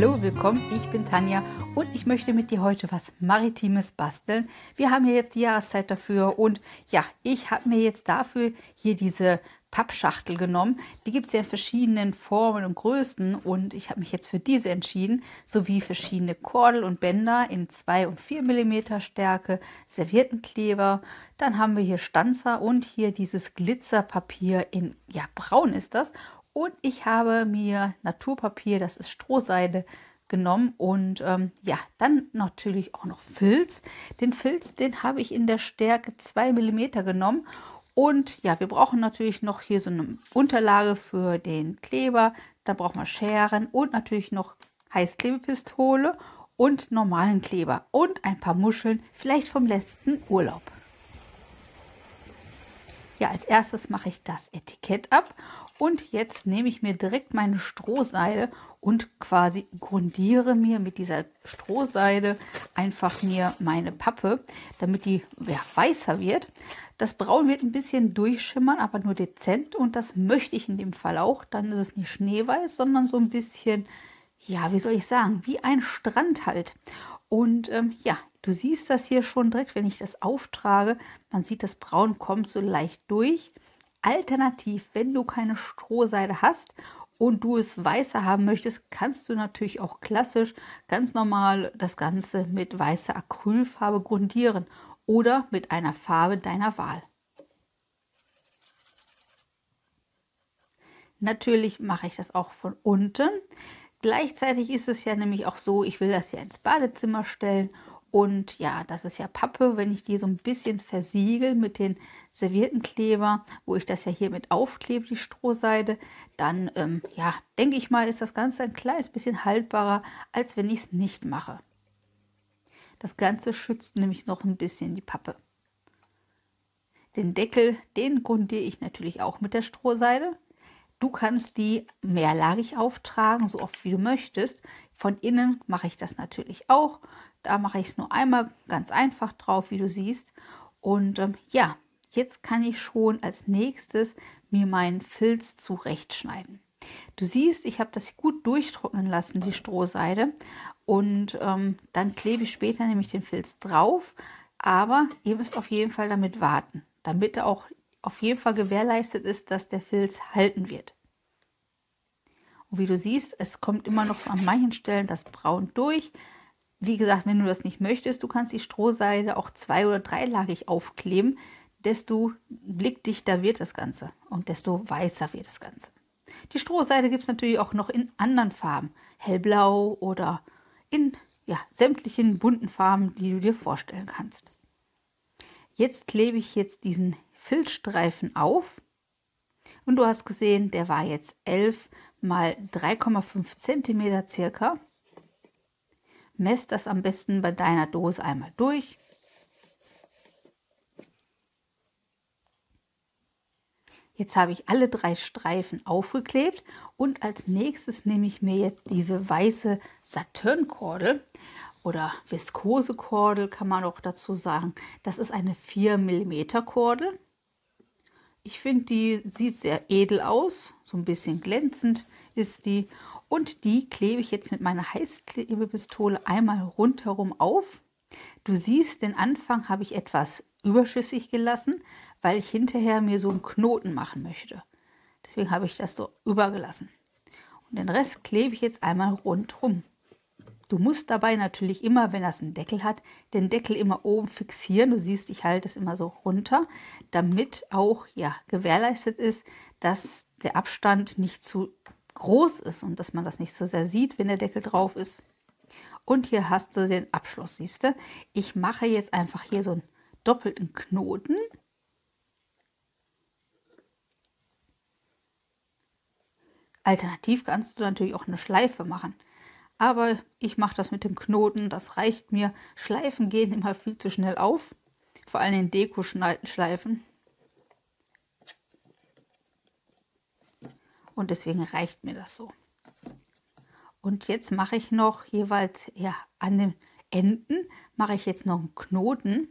Hallo, willkommen, ich bin Tanja und ich möchte mit dir heute was Maritimes basteln. Wir haben ja jetzt die Jahreszeit dafür und ja, ich habe mir jetzt dafür hier diese Pappschachtel genommen. Die gibt es ja in verschiedenen Formen und Größen und ich habe mich jetzt für diese entschieden, sowie verschiedene Kordel und Bänder in 2 und 4 mm Stärke, Serviettenkleber, dann haben wir hier Stanzer und hier dieses Glitzerpapier in, ja, braun ist das und ich habe mir Naturpapier, das ist Strohseide, genommen und ähm, ja, dann natürlich auch noch Filz. Den Filz, den habe ich in der Stärke 2 mm genommen und ja, wir brauchen natürlich noch hier so eine Unterlage für den Kleber. Da brauchen wir Scheren und natürlich noch Heißklebepistole und normalen Kleber und ein paar Muscheln, vielleicht vom letzten Urlaub. Ja, als erstes mache ich das Etikett ab und jetzt nehme ich mir direkt meine Strohseide und quasi grundiere mir mit dieser Strohseide einfach mir meine Pappe, damit die ja, weißer wird. Das Braun wird ein bisschen durchschimmern, aber nur dezent und das möchte ich in dem Fall auch. Dann ist es nicht schneeweiß, sondern so ein bisschen, ja, wie soll ich sagen, wie ein Strand halt. Und ähm, ja, du siehst das hier schon direkt, wenn ich das auftrage. Man sieht, das Braun kommt so leicht durch. Alternativ, wenn du keine Strohseide hast und du es weißer haben möchtest, kannst du natürlich auch klassisch ganz normal das Ganze mit weißer Acrylfarbe grundieren oder mit einer Farbe deiner Wahl. Natürlich mache ich das auch von unten. Gleichzeitig ist es ja nämlich auch so, ich will das ja ins Badezimmer stellen und ja, das ist ja Pappe, wenn ich die so ein bisschen versiegel mit den Serviettenkleber, wo ich das ja hier mit aufklebe, die Strohseide, dann ähm, ja, denke ich mal, ist das Ganze ein kleines bisschen haltbarer, als wenn ich es nicht mache. Das Ganze schützt nämlich noch ein bisschen die Pappe. Den Deckel, den grundiere ich natürlich auch mit der Strohseide. Du kannst die mehrlagig auftragen, so oft wie du möchtest. Von innen mache ich das natürlich auch. Da mache ich es nur einmal ganz einfach drauf, wie du siehst. Und ähm, ja, jetzt kann ich schon als nächstes mir meinen Filz zurechtschneiden. Du siehst, ich habe das gut durchtrocknen lassen, die Strohseide. Und ähm, dann klebe ich später nämlich den Filz drauf. Aber ihr müsst auf jeden Fall damit warten, damit auch auf jeden Fall gewährleistet ist, dass der Filz halten wird. Und wie du siehst, es kommt immer noch so an manchen Stellen das Braun durch. Wie gesagt, wenn du das nicht möchtest, du kannst die Strohseide auch zwei- oder dreilagig aufkleben. Desto blickdichter wird das Ganze und desto weißer wird das Ganze. Die Strohseide gibt es natürlich auch noch in anderen Farben. Hellblau oder in ja, sämtlichen bunten Farben, die du dir vorstellen kannst. Jetzt klebe ich jetzt diesen Filzstreifen auf. Und du hast gesehen, der war jetzt 11 mal 3,5 cm circa. Mess das am besten bei deiner Dose einmal durch. Jetzt habe ich alle drei Streifen aufgeklebt und als nächstes nehme ich mir jetzt diese weiße Saturnkordel oder Viskosekordel kann man auch dazu sagen. Das ist eine 4 mm Kordel. Ich finde, die sieht sehr edel aus, so ein bisschen glänzend ist die. Und die klebe ich jetzt mit meiner Heißklebepistole einmal rundherum auf. Du siehst, den Anfang habe ich etwas überschüssig gelassen, weil ich hinterher mir so einen Knoten machen möchte. Deswegen habe ich das so übergelassen. Und den Rest klebe ich jetzt einmal rundherum. Du musst dabei natürlich immer, wenn das einen Deckel hat, den Deckel immer oben fixieren. Du siehst, ich halte es immer so runter, damit auch ja, gewährleistet ist, dass der Abstand nicht zu groß ist und dass man das nicht so sehr sieht, wenn der Deckel drauf ist. Und hier hast du den Abschluss, siehst du. Ich mache jetzt einfach hier so einen doppelten Knoten. Alternativ kannst du natürlich auch eine Schleife machen. Aber ich mache das mit dem Knoten, das reicht mir. Schleifen gehen immer viel zu schnell auf, vor allem in Deko-Schleifen. und deswegen reicht mir das so. Und jetzt mache ich noch jeweils ja, an den Enden, mache ich jetzt noch einen Knoten.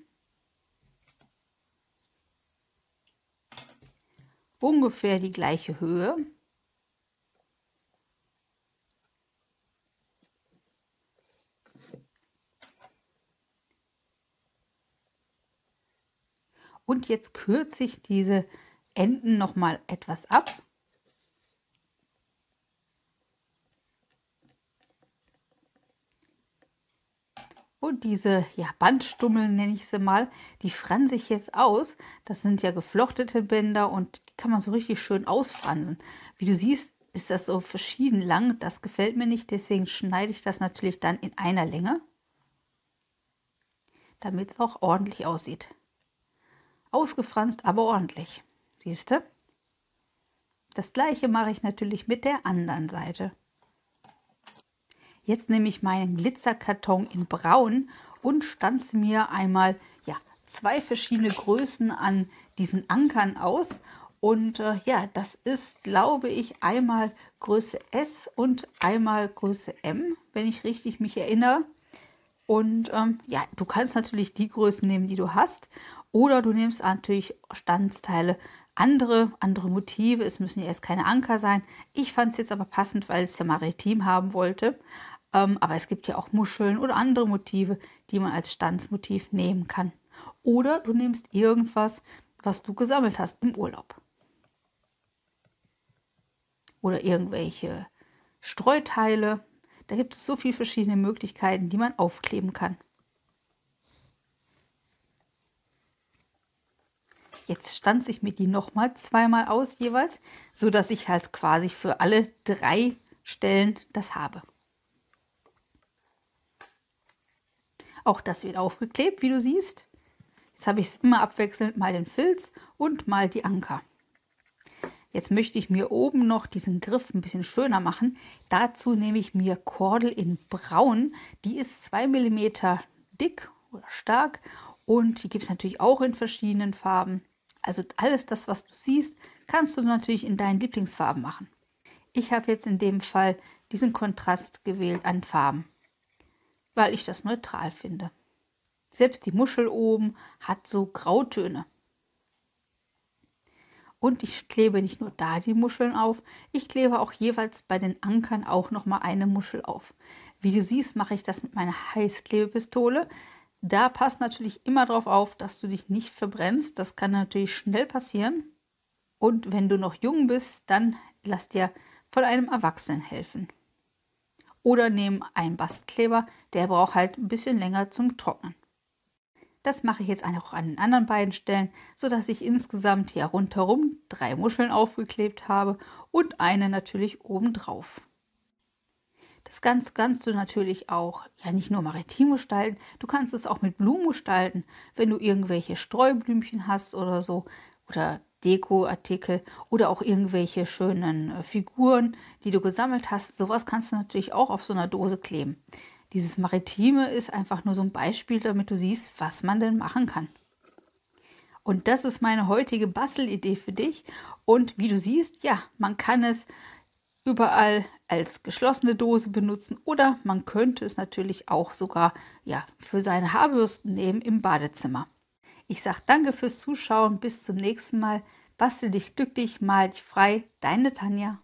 Ungefähr die gleiche Höhe. Und jetzt kürze ich diese Enden noch mal etwas ab. Und diese ja, Bandstummeln nenne ich sie mal, die franse ich jetzt aus. Das sind ja geflochtete Bänder und die kann man so richtig schön ausfransen. Wie du siehst, ist das so verschieden lang. Das gefällt mir nicht, deswegen schneide ich das natürlich dann in einer Länge, damit es auch ordentlich aussieht. Ausgefranst, aber ordentlich. Siehst du? Das gleiche mache ich natürlich mit der anderen Seite. Jetzt nehme ich meinen Glitzerkarton in Braun und stanze mir einmal ja, zwei verschiedene Größen an diesen Ankern aus. Und äh, ja, das ist, glaube ich, einmal Größe S und einmal Größe M, wenn ich richtig mich erinnere. Und ähm, ja, du kannst natürlich die Größen nehmen, die du hast. Oder du nimmst natürlich Standsteile, andere, andere Motive. Es müssen ja jetzt keine Anker sein. Ich fand es jetzt aber passend, weil es ja maritim haben wollte. Ähm, aber es gibt ja auch Muscheln oder andere Motive, die man als Standsmotiv nehmen kann. Oder du nimmst irgendwas, was du gesammelt hast im Urlaub. Oder irgendwelche Streuteile. Da gibt es so viele verschiedene Möglichkeiten, die man aufkleben kann. Jetzt stanze ich mir die nochmal zweimal aus jeweils, so dass ich halt quasi für alle drei Stellen das habe. Auch das wird aufgeklebt, wie du siehst. Jetzt habe ich es immer abwechselnd mal den Filz und mal die Anker. Jetzt möchte ich mir oben noch diesen Griff ein bisschen schöner machen. Dazu nehme ich mir Kordel in Braun. Die ist 2 mm dick oder stark und die gibt es natürlich auch in verschiedenen Farben. Also alles das, was du siehst, kannst du natürlich in deinen Lieblingsfarben machen. Ich habe jetzt in dem Fall diesen Kontrast gewählt an Farben weil ich das neutral finde. Selbst die Muschel oben hat so Grautöne. Und ich klebe nicht nur da die Muscheln auf, ich klebe auch jeweils bei den Ankern auch noch mal eine Muschel auf. Wie du siehst, mache ich das mit meiner Heißklebepistole. Da passt natürlich immer darauf auf, dass du dich nicht verbrennst. Das kann natürlich schnell passieren. Und wenn du noch jung bist, dann lass dir von einem Erwachsenen helfen. Oder nehmen einen Bastkleber, der braucht halt ein bisschen länger zum Trocknen. Das mache ich jetzt auch an den anderen beiden Stellen, sodass ich insgesamt hier rundherum drei Muscheln aufgeklebt habe und eine natürlich obendrauf. Das Ganze kannst du natürlich auch ja nicht nur maritim gestalten, du kannst es auch mit Blumen gestalten, wenn du irgendwelche Streublümchen hast oder so oder Dekoartikel oder auch irgendwelche schönen äh, Figuren, die du gesammelt hast. Sowas kannst du natürlich auch auf so einer Dose kleben. Dieses Maritime ist einfach nur so ein Beispiel, damit du siehst, was man denn machen kann. Und das ist meine heutige Bastelidee für dich. Und wie du siehst, ja, man kann es überall als geschlossene Dose benutzen oder man könnte es natürlich auch sogar ja, für seine Haarbürsten nehmen im Badezimmer. Ich sage danke fürs Zuschauen. Bis zum nächsten Mal. Bastel dich glücklich, mal dich frei. Deine Tanja.